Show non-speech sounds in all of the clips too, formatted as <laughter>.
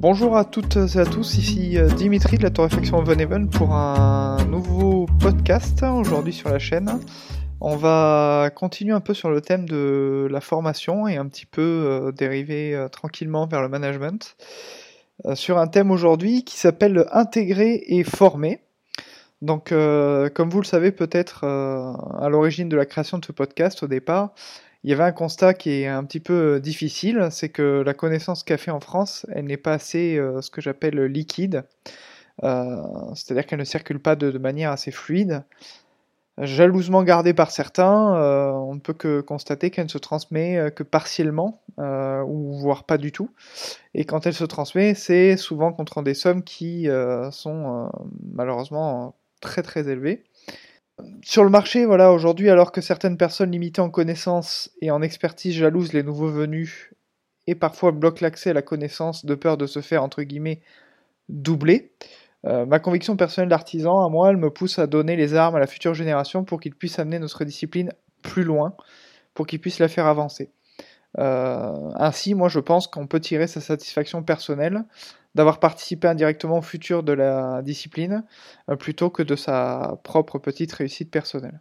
Bonjour à toutes et à tous, ici euh, Dimitri de la Torréfaction Even pour un nouveau podcast aujourd'hui sur la chaîne. On va continuer un peu sur le thème de la formation et un petit peu euh, dériver euh, tranquillement vers le management. sur un thème aujourd'hui qui s'appelle intégrer et former. Donc, comme vous le savez peut-être à l'origine de la création de ce podcast au départ, il y avait un constat qui est un petit peu euh, difficile, c'est que la connaissance café en France, elle n'est pas assez euh, ce que j'appelle liquide, euh, c'est-à-dire qu'elle ne circule pas de, manière assez fluide. Jalousement gardée par certains, on ne peut que constater qu'elle ne se transmet que partiellement, ou voire pas du tout. Et quand elle se transmet, c'est souvent contre des sommes qui sont malheureusement très très élevées. Sur le marché, voilà, aujourd'hui, alors que certaines personnes limitées en connaissances et en expertise jalousent les nouveaux venus et parfois bloquent l'accès à la connaissance de peur de se faire, entre guillemets, doubler, euh, ma conviction personnelle d'artisan, à moi, elle me pousse à donner les armes à la future génération pour qu'ils puissent amener notre discipline plus loin, pour qu'ils puissent la faire avancer. Euh, ainsi, moi, je pense qu'on peut tirer sa satisfaction personnelle d'avoir participé indirectement au futur de la discipline euh, plutôt que de sa propre petite réussite personnelle.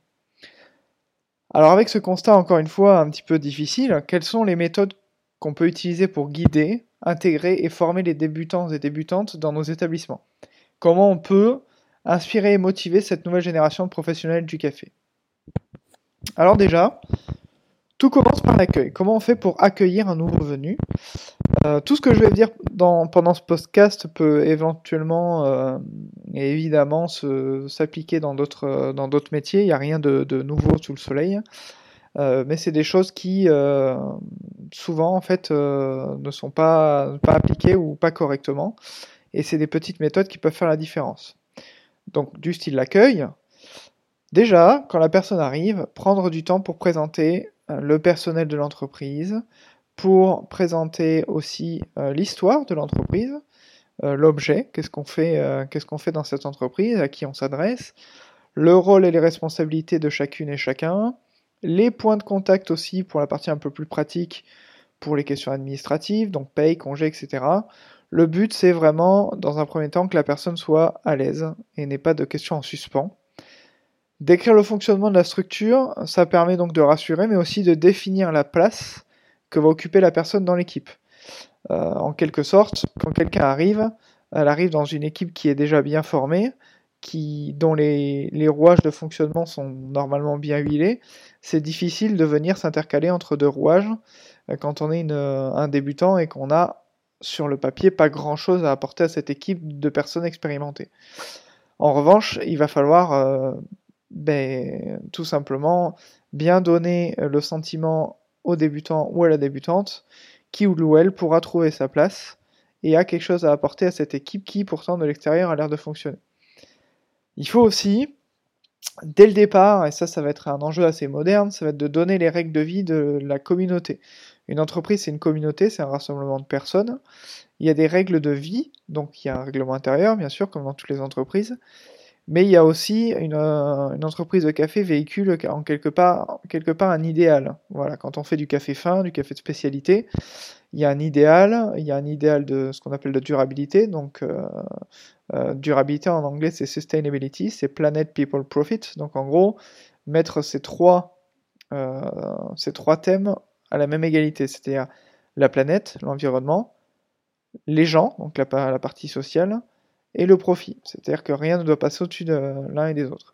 Alors avec ce constat encore une fois un petit peu difficile, quelles sont les méthodes qu'on peut utiliser pour guider, intégrer et former les débutants et débutantes dans nos établissements? Comment on peut inspirer et motiver cette nouvelle génération de professionnels du café? Alors déjà, tout commence par l'accueil. Comment on fait pour accueillir un nouveau venu? Euh, Tout ce que je vais dire pendant ce podcast peut éventuellement euh, évidemment s'appliquer dans d'autres dans d'autres métiers. Il n'y a rien de, nouveau sous le soleil. Euh, mais c'est des choses qui souvent en fait ne sont pas, pas appliquées ou pas correctement. Et c'est des petites méthodes qui peuvent faire la différence. Donc du style l'accueil. Déjà, quand la personne arrive, prendre du temps pour présenter euh, le personnel de l'entreprise, pour présenter aussi euh, l'histoire de l'entreprise, euh, l'objet, qu'est-ce qu'on fait, qu'est-ce qu'on fait dans cette entreprise, à qui on s'adresse, le rôle et les responsabilités de chacune et chacun, les points de contact aussi pour la partie un peu plus pratique pour les questions administratives, donc paye, congé, etc. Le but, c'est vraiment, dans un premier temps, que la personne soit à l'aise et n'ait pas de questions en suspens. Décrire le fonctionnement de la structure, ça permet donc de rassurer, mais aussi de définir la place que va occuper la personne dans l'équipe. Euh, en quelque sorte, quand quelqu'un arrive, elle arrive dans une équipe qui est déjà bien formée, qui, dont les, rouages de fonctionnement sont normalement bien huilés. C'est difficile de venir s'intercaler entre deux rouages euh, quand on est un débutant et qu'on a sur le papier pas grand chose à apporter à cette équipe de personnes expérimentées. En revanche, il va falloir euh, ben, tout simplement bien donner euh, le sentiment au débutant ou à la débutante qui ou elle pourra trouver sa place et a quelque chose à apporter à cette équipe qui pourtant de l'extérieur a l'air de fonctionner. Il faut aussi, dès le départ, et ça ça va être un enjeu assez moderne, ça va être de donner les règles de vie de la communauté. Une entreprise c'est une communauté, c'est un rassemblement de personnes. Il y a des règles de vie, donc il y a un règlement intérieur bien sûr comme dans toutes les entreprises, mais il y a aussi une, euh, entreprise de café véhicule en quelque part, quelque part un idéal. Voilà, quand on fait du café fin, du café de spécialité, il y a un idéal, il y a un idéal de ce qu'on appelle de durabilité. Donc, euh, euh, durabilité en anglais, c'est sustainability, c'est planet, people, profit. Donc, en gros, mettre ces trois, ces trois thèmes à la même égalité, c'est-à-dire la planète, l'environnement, les gens, donc la partie sociale, et le profit. C'est-à-dire que rien ne doit passer au-dessus de l'un et des autres.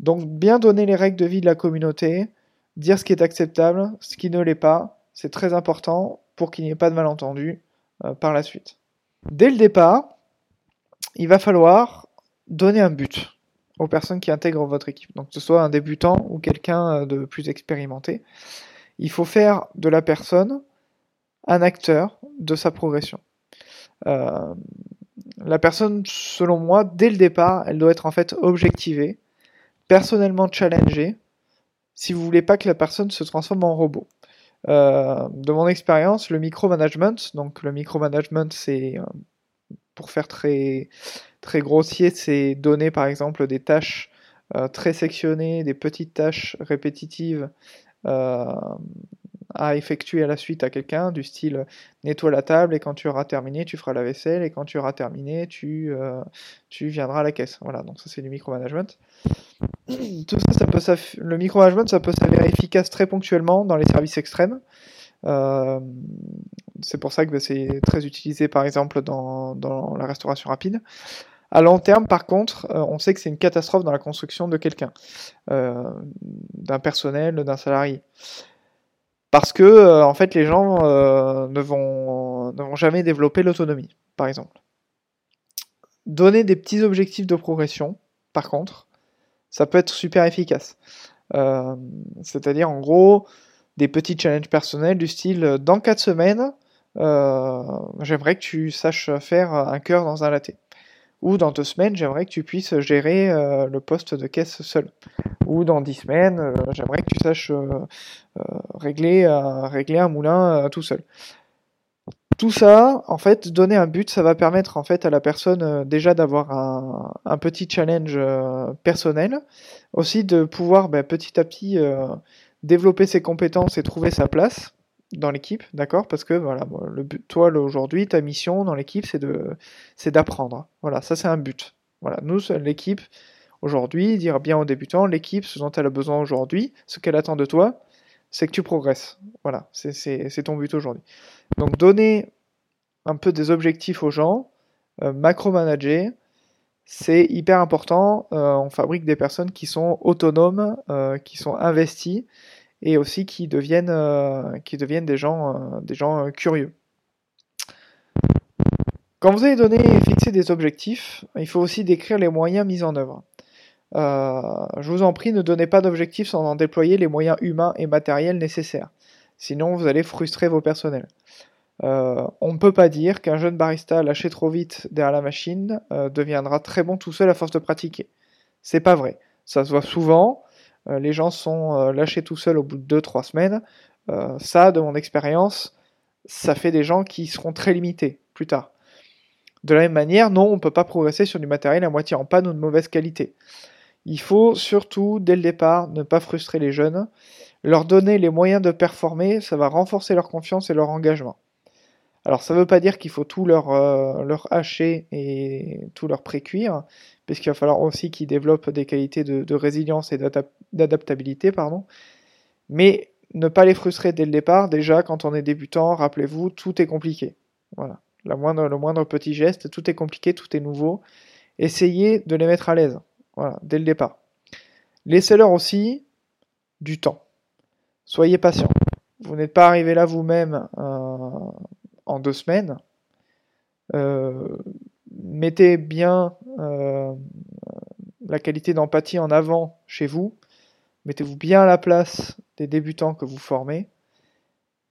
Donc bien donner les règles de vie de la communauté, dire ce qui est acceptable, ce qui ne l'est pas, c'est très important pour qu'il n'y ait pas de malentendu euh, par la suite. Dès le départ, il va falloir donner un but aux personnes qui intègrent votre équipe. Donc que ce soit un débutant ou quelqu'un euh, de plus expérimenté. Il faut faire de la personne un acteur de sa progression. Euh, la personne, selon moi, dès le départ, elle doit être en fait objectivée, personnellement challengée, si vous voulez pas que la personne se transforme en robot. Euh, de mon expérience, le micromanagement, donc le micromanagement, c'est, euh, pour faire très, très grossier, c'est donner par exemple des tâches euh, très sectionnées, des petites tâches répétitives à effectuer à la suite à quelqu'un, du style nettoie la table et quand tu auras terminé, tu feras la vaisselle et quand tu auras terminé, tu, euh, tu viendras à la caisse. Voilà, donc ça c'est du micromanagement. <clears throat> Tout ça, ça peut le micromanagement, ça peut s'avérer efficace très ponctuellement dans les services extrêmes. Euh, c'est pour ça que c'est très utilisé par exemple dans, dans la restauration rapide. À long terme, par contre, euh, on sait que c'est une catastrophe dans la construction de quelqu'un, euh, d'un personnel, d'un salarié. Parce que, euh, en fait, les gens ne, vont, ne vont jamais développer l'autonomie, par exemple. Donner des petits objectifs de progression, par contre, ça peut être super efficace. C'est-à-dire, en gros, des petits challenges personnels du style dans 4 semaines, j'aimerais que tu saches faire un cœur dans un latte. Ou dans deux semaines, j'aimerais que tu puisses gérer euh, le poste de caisse seul. Ou dans dix semaines, euh, j'aimerais que tu saches euh, régler, régler un moulin tout seul. Tout ça, en fait, donner un but, ça va permettre en fait à la personne déjà d'avoir un, un, petit challenge personnel, aussi de pouvoir ben, petit à petit développer ses compétences et trouver sa place dans l'équipe, d'accord Parce que voilà, le but, toi aujourd'hui, ta mission dans l'équipe, c'est de, c'est d'apprendre. Voilà, ça c'est un but. Voilà, nous, l'équipe aujourd'hui, dire bien aux débutants, l'équipe, ce dont elle a besoin aujourd'hui, ce qu'elle attend de toi, c'est que tu progresses. Voilà, c'est ton but aujourd'hui. Donc donner un peu des objectifs aux gens, euh, macro-manager, c'est hyper important. Euh, on fabrique des personnes qui sont autonomes, euh, qui sont investies et aussi qui deviennent, euh, qui deviennent des gens, euh, euh, curieux. Quand vous allez donner et fixer des objectifs, il faut aussi décrire les moyens mis en œuvre. je vous en prie, ne donnez pas d'objectifs sans en déployer les moyens humains et matériels nécessaires. Sinon, vous allez frustrer vos personnels. on ne peut pas dire qu'un jeune barista lâché trop vite derrière la machine deviendra très bon tout seul à force de pratiquer. C'est pas vrai. Ça se voit souvent. Euh, les gens sont euh, lâchés tout seuls au bout de 2-3 semaines. Euh, ça, de mon expérience, ça fait des gens qui seront très limités plus tard. De la même manière, non, on ne peut pas progresser sur du matériel à moitié en panne ou de mauvaise qualité. Il faut surtout, dès le départ, ne pas frustrer les jeunes. Leur donner les moyens de performer, ça va renforcer leur confiance et leur engagement. Alors ça ne veut pas dire qu'il faut tout leur, leur hacher et tout leur précuire, puisqu'il va falloir aussi qu'ils développent des qualités de, résilience et d'adaptabilité, pardon. Mais ne pas les frustrer dès le départ, déjà quand on est débutant, rappelez-vous, tout est compliqué. Voilà. Le moindre petit geste, tout est compliqué, tout est nouveau. Essayez de les mettre à l'aise, voilà, dès le départ. Laissez-leur aussi du temps. Soyez patient. Vous n'êtes pas arrivé là vous-même euh, en deux semaines. Euh, mettez bien euh, la qualité d'empathie en avant chez vous. Mettez-vous bien à la place des débutants que vous formez.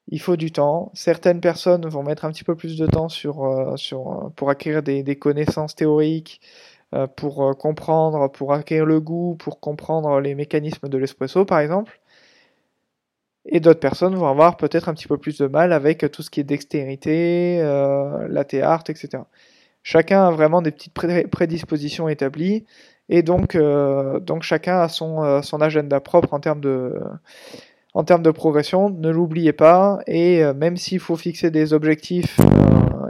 Il faut du temps. Certaines personnes vont mettre un petit peu plus de temps sur, euh, sur, pour acquérir des connaissances théoriques, pour comprendre, pour acquérir le goût, pour comprendre les mécanismes de l'espresso par exemple. Et d'autres personnes vont avoir peut-être un petit peu plus de mal avec tout ce qui est dextérité, latte art, etc. Chacun a vraiment des petites prédispositions établies et donc, euh, donc chacun a son, euh, son agenda propre en termes de, en termes de progression. Ne l'oubliez pas et euh, même s'il faut fixer des objectifs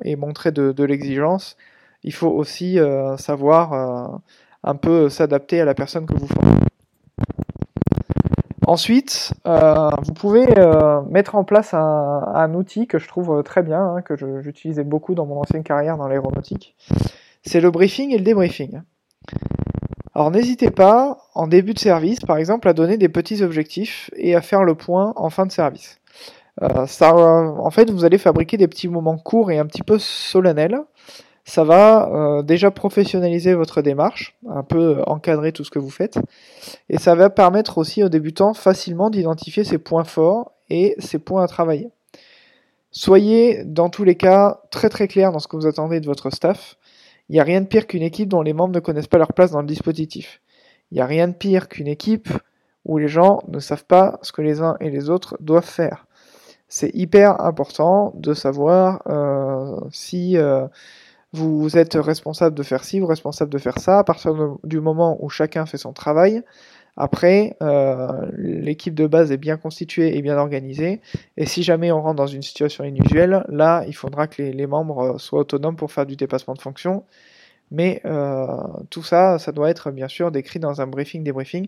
et montrer de, de l'exigence, il faut aussi savoir un peu s'adapter à la personne que vous formez. Ensuite, euh, vous pouvez euh, mettre en place un, outil que je trouve très bien, hein, que j'utilisais beaucoup dans mon ancienne carrière dans l'aéronautique. C'est le briefing et le débriefing. Alors n'hésitez pas, en début de service, par exemple, à donner des petits objectifs et à faire le point en fin de service. Euh, en fait, vous allez fabriquer des petits moments courts et un petit peu solennels ça va euh, déjà professionnaliser votre démarche, un peu encadrer tout ce que vous faites, et ça va permettre aussi aux débutants facilement d'identifier ses points forts et ses points à travailler. Soyez dans tous les cas très très clair dans ce que vous attendez de votre staff. Il n'y a rien de pire qu'une équipe dont les membres ne connaissent pas leur place dans le dispositif. Il n'y a rien de pire qu'une équipe où les gens ne savent pas ce que les uns et les autres doivent faire. C'est hyper important de savoir euh, si euh, vous êtes responsable de faire ci, vous responsable de faire ça. À partir du moment où chacun fait son travail, Après, euh, l'équipe de base est bien constituée et bien organisée, et si jamais on rentre dans une situation inusuelle, là, il faudra que les, membres soient autonomes pour faire du dépassement de fonction. Mais euh, tout ça, ça doit être bien sûr décrit dans un briefing, débriefing.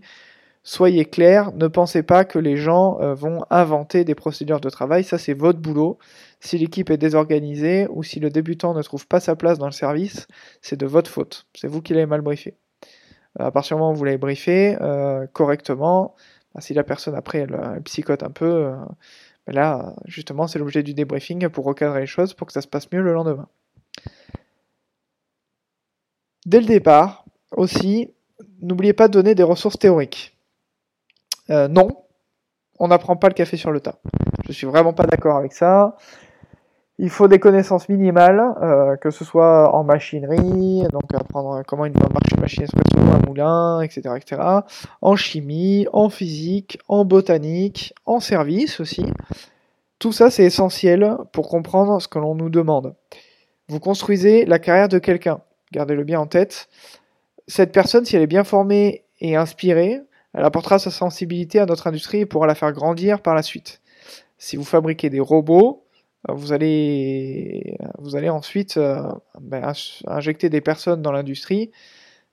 Soyez clair, ne pensez pas que les gens euh, vont inventer des procédures de travail, ça c'est votre boulot. Si l'équipe est désorganisée ou si le débutant ne trouve pas sa place dans le service, c'est de votre faute. C'est vous qui l'avez mal briefé. Euh, à partir du moment où vous l'avez briefé euh, correctement, bah, si la personne après elle, psychote un peu, bah là justement c'est l'objet du débriefing pour recadrer les choses pour que ça se passe mieux le lendemain. Dès le départ, aussi, n'oubliez pas de donner des ressources théoriques. Non, on n'apprend pas le café sur le tas. Je suis vraiment pas d'accord avec ça. Il faut des connaissances minimales, euh, que ce soit en machinerie, donc apprendre comment une marche une machine espresso, un moulin, etc., etc. En chimie, en physique, en botanique, en service aussi. Tout ça, c'est essentiel pour comprendre ce que l'on nous demande. Vous construisez la carrière de quelqu'un. Gardez-le bien en tête. Cette personne, si elle est bien formée et inspirée, elle apportera sa sensibilité à notre industrie et pourra la faire grandir par la suite. Si vous fabriquez des robots, euh, vous allez, vous allez ensuite euh, ben, injecter des personnes dans l'industrie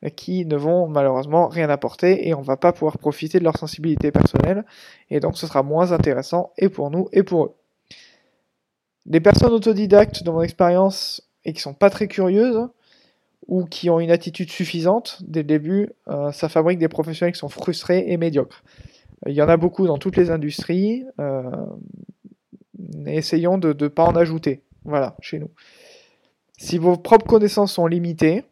euh, qui ne vont malheureusement rien apporter et on va pas pouvoir profiter de leur sensibilité personnelle et donc ce sera moins intéressant et pour nous et pour eux. Les personnes autodidactes dans mon expérience et qui sont pas très curieuses ou qui ont une attitude suffisante dès le début, ça fabrique des professionnels qui sont frustrés et médiocres. Il y en a beaucoup dans toutes les industries essayons de ne pas en ajouter. Voilà, chez nous. Si vos propres connaissances sont limitées,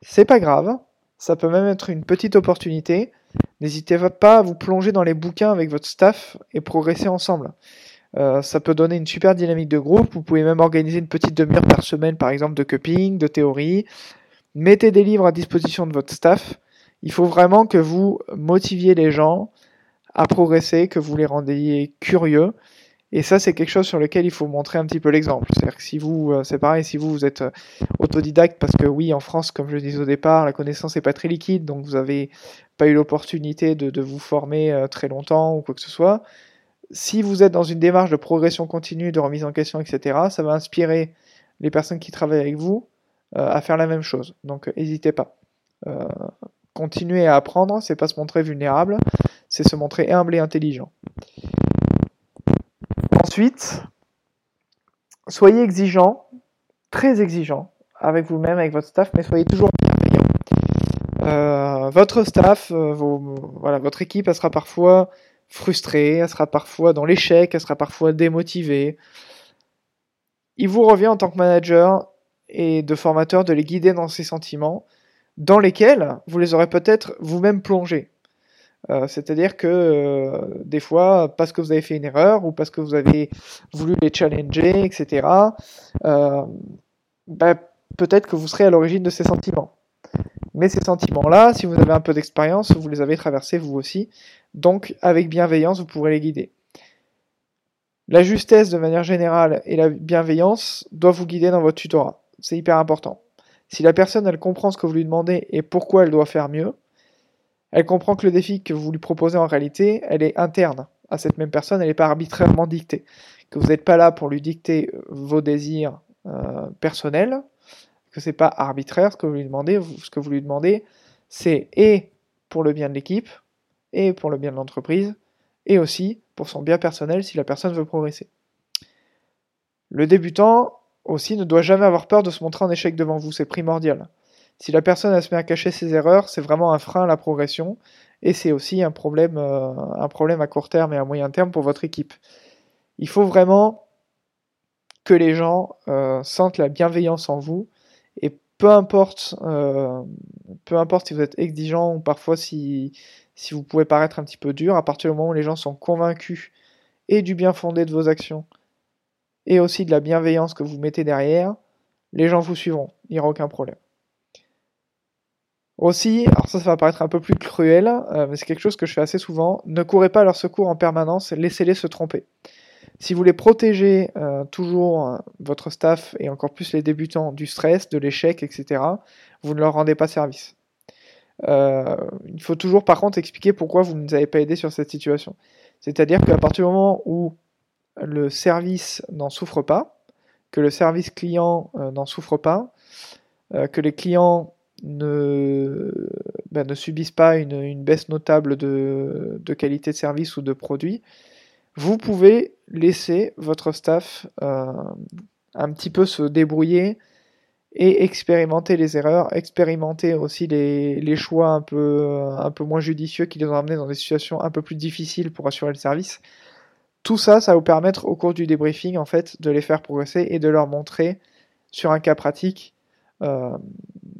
c'est pas grave. Ça peut même être une petite opportunité. N'hésitez pas à vous plonger dans les bouquins avec votre staff et progresser ensemble. Euh, ça peut donner une super dynamique de groupe. Vous pouvez même organiser une petite demi-heure par semaine, par exemple, de cupping, de théorie. Mettez des livres à disposition de votre staff. Il faut vraiment que vous motiviez les gens à progresser, que vous les rendiez curieux et ça, c'est quelque chose sur lequel il faut montrer un petit peu l'exemple. C'est-à-dire que si vous, euh, c'est pareil, si vous, vous êtes euh, autodidacte, parce que oui, en France, comme je le disais au départ, la connaissance n'est pas très liquide, donc vous n'avez pas eu l'opportunité de, de, vous former très longtemps ou quoi que ce soit. Si vous êtes dans une démarche de progression continue, de remise en question, etc., ça va inspirer les personnes qui travaillent avec vous à faire la même chose. Donc, n'hésitez pas. Euh, continuer à apprendre, c'est pas se montrer vulnérable, c'est se montrer humble et intelligent. Ensuite, soyez exigeant, très exigeant avec vous-même, avec votre staff, mais soyez toujours bienveillant. Euh, votre staff, euh, voilà, votre équipe, elle sera parfois frustrée, elle sera parfois dans l'échec, elle sera parfois démotivée. Il vous revient en tant que manager et de formateur de les guider dans ces sentiments, dans lesquels vous les aurez peut-être vous-même plongés. Euh, c'est-à-dire que euh, des fois, parce que vous avez fait une erreur ou parce que vous avez voulu les challenger, etc., euh, bah, peut-être que vous serez à l'origine de ces sentiments. Mais ces sentiments-là, si vous avez un peu d'expérience, vous les avez traversés vous aussi. Donc, avec bienveillance, vous pourrez les guider. La justesse de manière générale et la bienveillance doivent vous guider dans votre tutorat. C'est hyper important. Si la personne, elle comprend ce que vous lui demandez et pourquoi elle doit faire mieux, elle comprend que le défi que vous lui proposez en réalité, elle est interne à cette même personne, elle n'est pas arbitrairement dictée. Que vous n'êtes pas là pour lui dicter vos désirs euh, personnels, que c'est pas arbitraire ce que vous lui demandez. Ce que vous lui demandez, c'est et pour le bien de l'équipe, et pour le bien de l'entreprise, et aussi pour son bien personnel si la personne veut progresser. Le débutant aussi ne doit jamais avoir peur de se montrer en échec devant vous, c'est primordial. Si la personne se met à cacher ses erreurs, c'est vraiment un frein à la progression et c'est aussi un problème, euh, un problème à court terme et à moyen terme pour votre équipe. Il faut vraiment que les gens euh, sentent la bienveillance en vous et peu importe, euh, peu importe si vous êtes exigeant ou parfois si, si vous pouvez paraître un petit peu dur, à partir du moment où les gens sont convaincus et du bien fondé de vos actions et aussi de la bienveillance que vous mettez derrière, les gens vous suivront, il n'y aura aucun problème. Aussi, alors ça, ça va paraître un peu plus cruel, euh, mais c'est quelque chose que je fais assez souvent, ne courez pas à leur secours en permanence, laissez-les se tromper. Si vous voulez protéger euh, toujours euh, votre staff et encore plus les débutants du stress, de l'échec, etc., vous ne leur rendez pas service. il faut toujours par contre expliquer pourquoi vous ne nous avez pas aidé sur cette situation. C'est-à-dire qu'à partir du moment où le service n'en souffre pas, que le service client n'en souffre pas, que les clients ne, ben, ne subissent pas une, baisse notable de, qualité de service ou de produit, vous pouvez laisser votre staff euh, un petit peu se débrouiller et expérimenter les erreurs, expérimenter aussi les, choix un peu, un peu moins judicieux qui les ont amenés dans des situations un peu plus difficiles pour assurer le service. Tout ça, ça va vous permettre au cours du débriefing en fait de les faire progresser et de leur montrer sur un cas pratique euh,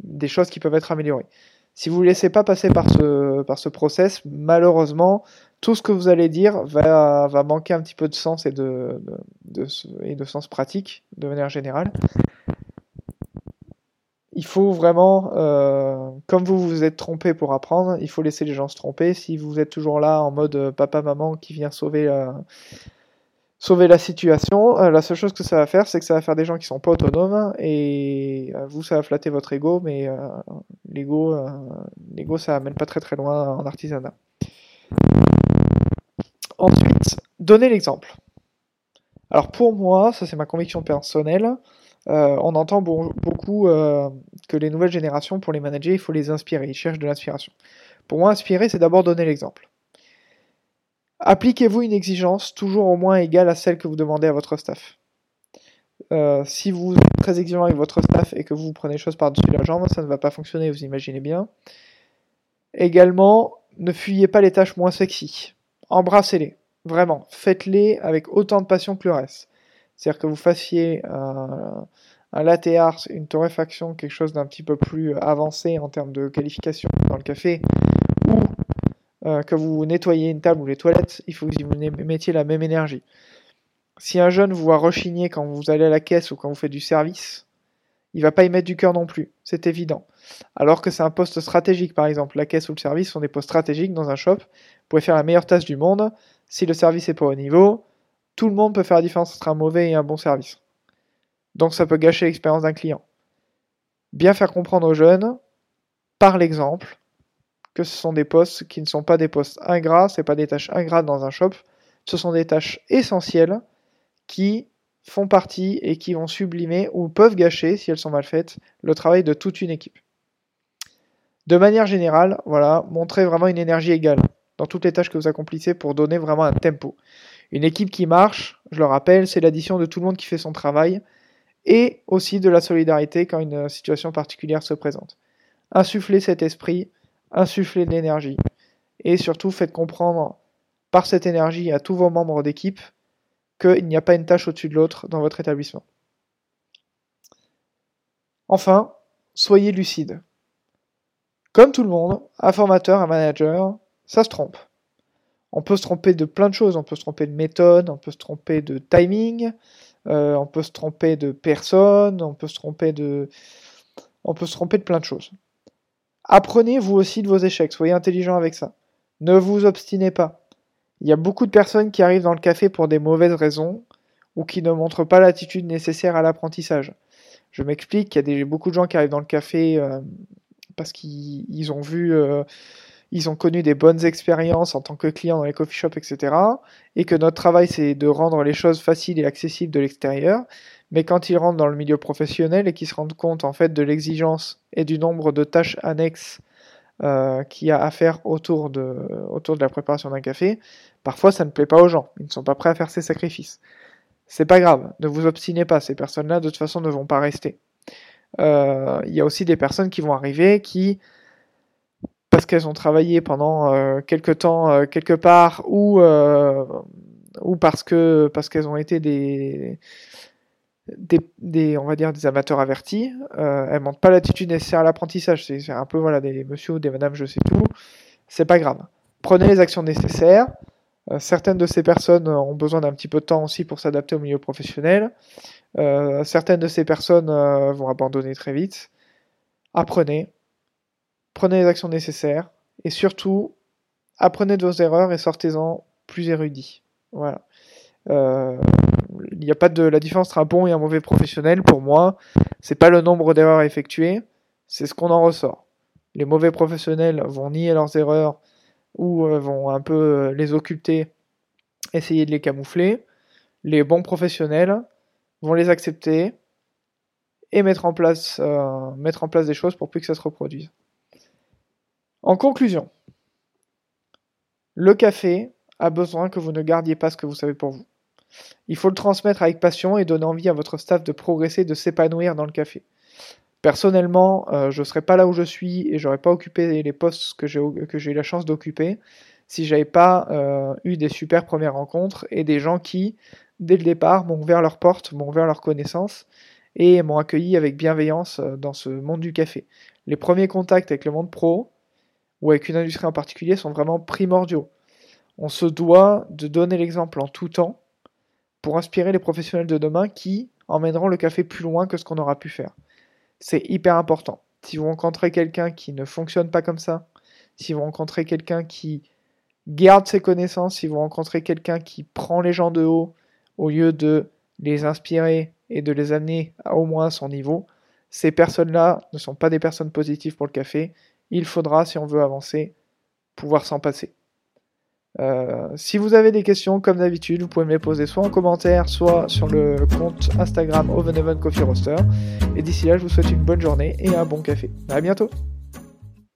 des choses qui peuvent être améliorées. Si vous ne laissez pas passer par ce, par ce process, malheureusement, tout ce que vous allez dire va, manquer un petit peu de sens et de, sens pratique, de manière générale. Il faut vraiment, euh, comme vous vous êtes trompé pour apprendre, il faut laisser les gens se tromper. Si vous êtes toujours là en mode euh, papa-maman qui vient sauver la, situation. Euh, la seule chose que ça va faire, c'est que ça va faire des gens qui sont pas autonomes et vous, ça va flatter votre ego, mais l'ego, l'ego, ça amène pas très très loin en artisanat. Ensuite, donner l'exemple. Alors pour moi, ça c'est ma conviction personnelle, on entend beaucoup que les nouvelles générations, pour les manager, il faut les inspirer, ils cherchent de l'inspiration. Pour moi, inspirer, c'est d'abord donner l'exemple. Appliquez-vous une exigence toujours au moins égale à celle que vous demandez à votre staff. Euh, si vous êtes très exigeant avec votre staff et que vous prenez les choses par-dessus la jambe, ça ne va pas fonctionner, vous imaginez bien. Également, ne fuyez pas les tâches moins sexy. Embrassez-les. Vraiment. Faites-les avec autant de passion que le reste. C'est-à-dire que vous fassiez un, un art, une torréfaction, quelque chose d'un petit peu plus avancé en termes de qualification dans le café, euh, que vous nettoyez une table ou les toilettes, il faut que vous mettiez la même énergie. Si un jeune vous voit rechigner quand vous allez à la caisse ou quand vous faites du service, il va pas y mettre du cœur non plus, c'est évident. Alors que c'est un poste stratégique, par exemple, la caisse ou le service sont des postes stratégiques dans un shop. Pouvez faire la meilleure tâche du monde. Si le service est pas au niveau, tout le monde peut faire la différence entre un mauvais et un bon service. Donc ça peut gâcher l'expérience d'un client. Bien faire comprendre aux jeunes, par l'exemple, que ce sont des postes qui ne sont pas des postes ingrats, c'est pas des tâches ingrates dans un shop, ce sont des tâches essentielles qui font partie et qui vont sublimer ou peuvent gâcher, si elles sont mal faites, le travail de toute une équipe. De manière générale, voilà, montrez vraiment une énergie égale dans toutes les tâches que vous accomplissez pour donner vraiment un tempo. Une équipe qui marche, je le rappelle, c'est l'addition de tout le monde qui fait son travail et aussi de la solidarité quand une situation particulière se présente. Insufflez cet esprit, insufflez de l'énergie. Et surtout, faites comprendre par cette énergie à tous vos membres d'équipe qu'il n'y a pas une tâche au-dessus de l'autre dans votre établissement. Enfin, soyez lucide. Comme tout le monde, un formateur, un manager, ça se trompe. On peut se tromper de plein de choses, on peut se tromper de méthode, on peut se tromper de timing, euh, on peut se tromper de personne, on peut se tromper de, on peut se tromper de plein de choses. Apprenez vous aussi de vos échecs, soyez intelligent avec ça. Ne vous obstinez pas. Il y a beaucoup de personnes qui arrivent dans le café pour des mauvaises raisons ou qui ne montrent pas l'attitude nécessaire à l'apprentissage. Je m'explique, il y a beaucoup de gens qui arrivent dans le café euh, parce qu'ils ont vu, euh, ils ont connu des bonnes expériences en tant que clients dans les coffee shops, etc. Et que notre travail, c'est de rendre les choses faciles et accessibles de l'extérieur mais quand ils rentrent dans le milieu professionnel et qu'ils se rendent compte en fait de l'exigence et du nombre de tâches annexes euh, qu'il y a à faire autour de, autour de la préparation d'un café, parfois ça ne plaît pas aux gens, ils ne sont pas prêts à faire ces sacrifices. C'est pas grave, ne vous obstinez pas, ces personnes-là de toute façon ne vont pas rester. Euh, il y a aussi des personnes qui vont arriver qui, parce qu'elles ont travaillé pendant euh, quelque temps euh, quelque part ou, euh, ou parce que parce qu'elles ont été des des, on va dire des amateurs avertis. Euh, elles montrent pas l'attitude nécessaire à l'apprentissage. C'est un peu voilà des monsieur ou des madame, je sais tout. C'est pas grave. Prenez les actions nécessaires. Certaines de ces personnes ont besoin d'un petit peu de temps aussi pour s'adapter au milieu professionnel. Certaines de ces personnes vont abandonner très vite. Apprenez. Prenez les actions nécessaires. Et surtout, apprenez de vos erreurs et sortez-en plus érudits. Voilà. Euh, il n'y a pas de la différence entre un bon et un mauvais professionnel pour moi. C'est pas le nombre d'erreurs effectuées, c'est ce qu'on en ressort. Les mauvais professionnels vont nier leurs erreurs ou euh, vont un peu euh, les occulter, essayer de les camoufler. Les bons professionnels vont les accepter et mettre en place, mettre en place des choses pour plus que ça se reproduise. En conclusion, le café a besoin que vous ne gardiez pas ce que vous savez pour vous. Il faut le transmettre avec passion et donner envie à votre staff de progresser, de s'épanouir dans le café. Personnellement, euh, je ne serais pas là où je suis et j'aurais pas occupé les postes que j'ai eu la chance d'occuper si j'avais pas euh, eu des super premières rencontres et des gens qui, dès le départ, m'ont ouvert leurs portes, m'ont ouvert leurs connaissances et m'ont accueilli avec bienveillance euh, dans ce monde du café. Les premiers contacts avec le monde pro ou avec une industrie en particulier sont vraiment primordiaux. On se doit de donner l'exemple en tout temps pour inspirer les professionnels de demain qui emmèneront le café plus loin que ce qu'on aura pu faire. C'est hyper important. Si vous rencontrez quelqu'un qui ne fonctionne pas comme ça, si vous rencontrez quelqu'un qui garde ses connaissances, si vous rencontrez quelqu'un qui prend les gens de haut au lieu de les inspirer et de les amener à au moins à son niveau, ces personnes-là ne sont pas des personnes positives pour le café. Il faudra, si on veut avancer, pouvoir s'en passer. Euh, si vous avez des questions, comme d'habitude, vous pouvez me les poser soit en commentaire, soit sur le compte Instagram Oven Coffee Roaster. Et d'ici là, je vous souhaite une bonne journée et un bon café. À bientôt